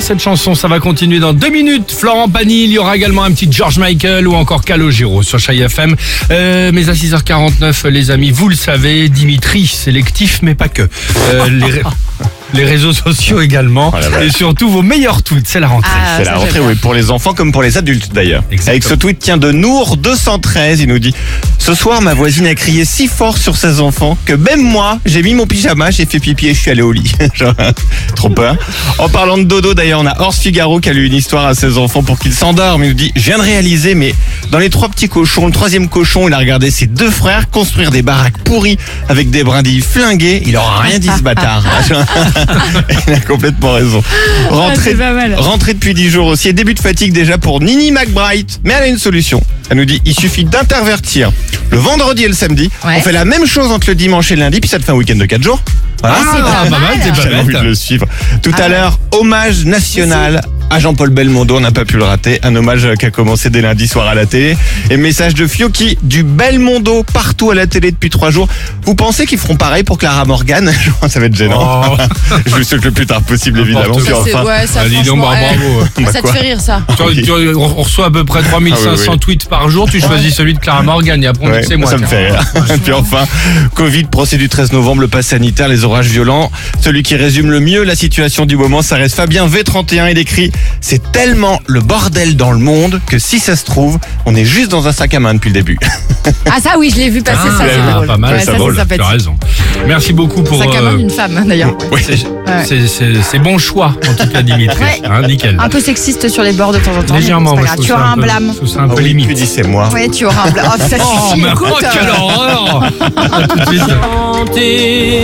cette chanson, ça va continuer dans deux minutes. Florent Pagny, il y aura également un petit George Michael ou encore Calogero sur Chai FM. Euh, mais à 6h49, les amis, vous le savez, Dimitri, sélectif mais pas que. Euh, les, les réseaux sociaux également. et surtout vos meilleurs tweets, c'est la rentrée. Ah, C'est la rentrée, oui, pour les enfants comme pour les adultes d'ailleurs. Avec ce tweet tient de Nour 213, il nous dit Ce soir, ma voisine a crié si fort sur ses enfants que même moi, j'ai mis mon pyjama, j'ai fait pipi et je suis allé au lit. Genre, Trop peur. En parlant de dodo, d'ailleurs, on a Horst Figaro qui a lu une histoire à ses enfants pour qu'ils s'endorment. Il nous dit Je viens de réaliser, mais dans les trois petits cochons, le troisième cochon, il a regardé ses deux frères construire des baraques pourries avec des brindilles flinguées. Il aura rien dit ce bâtard. il a complètement raison. Rentrée, c'est pas mal. rentrée depuis 10 jours aussi et début de fatigue déjà pour Nini McBride. Mais elle a une solution. Elle nous dit il suffit d'intervertir le vendredi et le samedi. Ouais. On fait la même chose entre le dimanche et le lundi, puis ça te fait un week-end de 4 jours. Voilà. Ah, c'est pas pas mal, c'est pas J'avais envie de le suivre. Tout Ah à ouais. l'heure, hommage national à Jean-Paul Belmondo. On n'a pas pu le rater. Un hommage qui a commencé dès lundi soir à la télé. Et message de Fiocchi du Belmondo partout à la télé depuis trois jours. Vous pensez qu'ils feront pareil pour Clara Morgan Je pense que ça va être gênant. Oh. Je vous souhaite le plus tard possible, évidemment. Ça, c'est- enfin, ouais, ça, Ah, donc, bah, eh, bravo. Bah, ça te fait rire, ça. Tu tu on reçoit à peu près 3500 Ah oui, oui. tweets par jour, tu choisis celui de Clara Morgan et après Ouais, c'est moi. ça me fait rire. Et puis enfin, Covid, procès du 13 novembre, le pass sanitaire, les orages violents. Celui qui résume le mieux la situation du moment, ça reste Fabien V31. Il écrit C'est tellement le bordel dans le monde que si ça se trouve, on est juste dans un sac à main depuis le début. Ah, ça, oui, je l'ai vu passer, Ah, ça, c'est drôle. pas mal, Ouais, ça ça, drôle. c'est Tu as sympathique. raison. Merci beaucoup pour. Sac à main euh, d'une femme, d'ailleurs. c'est- bon choix, en tout cas, Dimitri. Ouais. Hein, nickel. Un peu sexiste sur les bords de temps en temps. Légèrement, moi, Tu auras un peu- blâme. Je un peu oui, limite. tu dis c'est moi. Ouais, tu auras un blâme. Oh, ça Oh, suffit, mais écoute. oh, quelle horreur À tout de suite. Chanter.